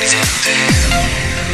Damn.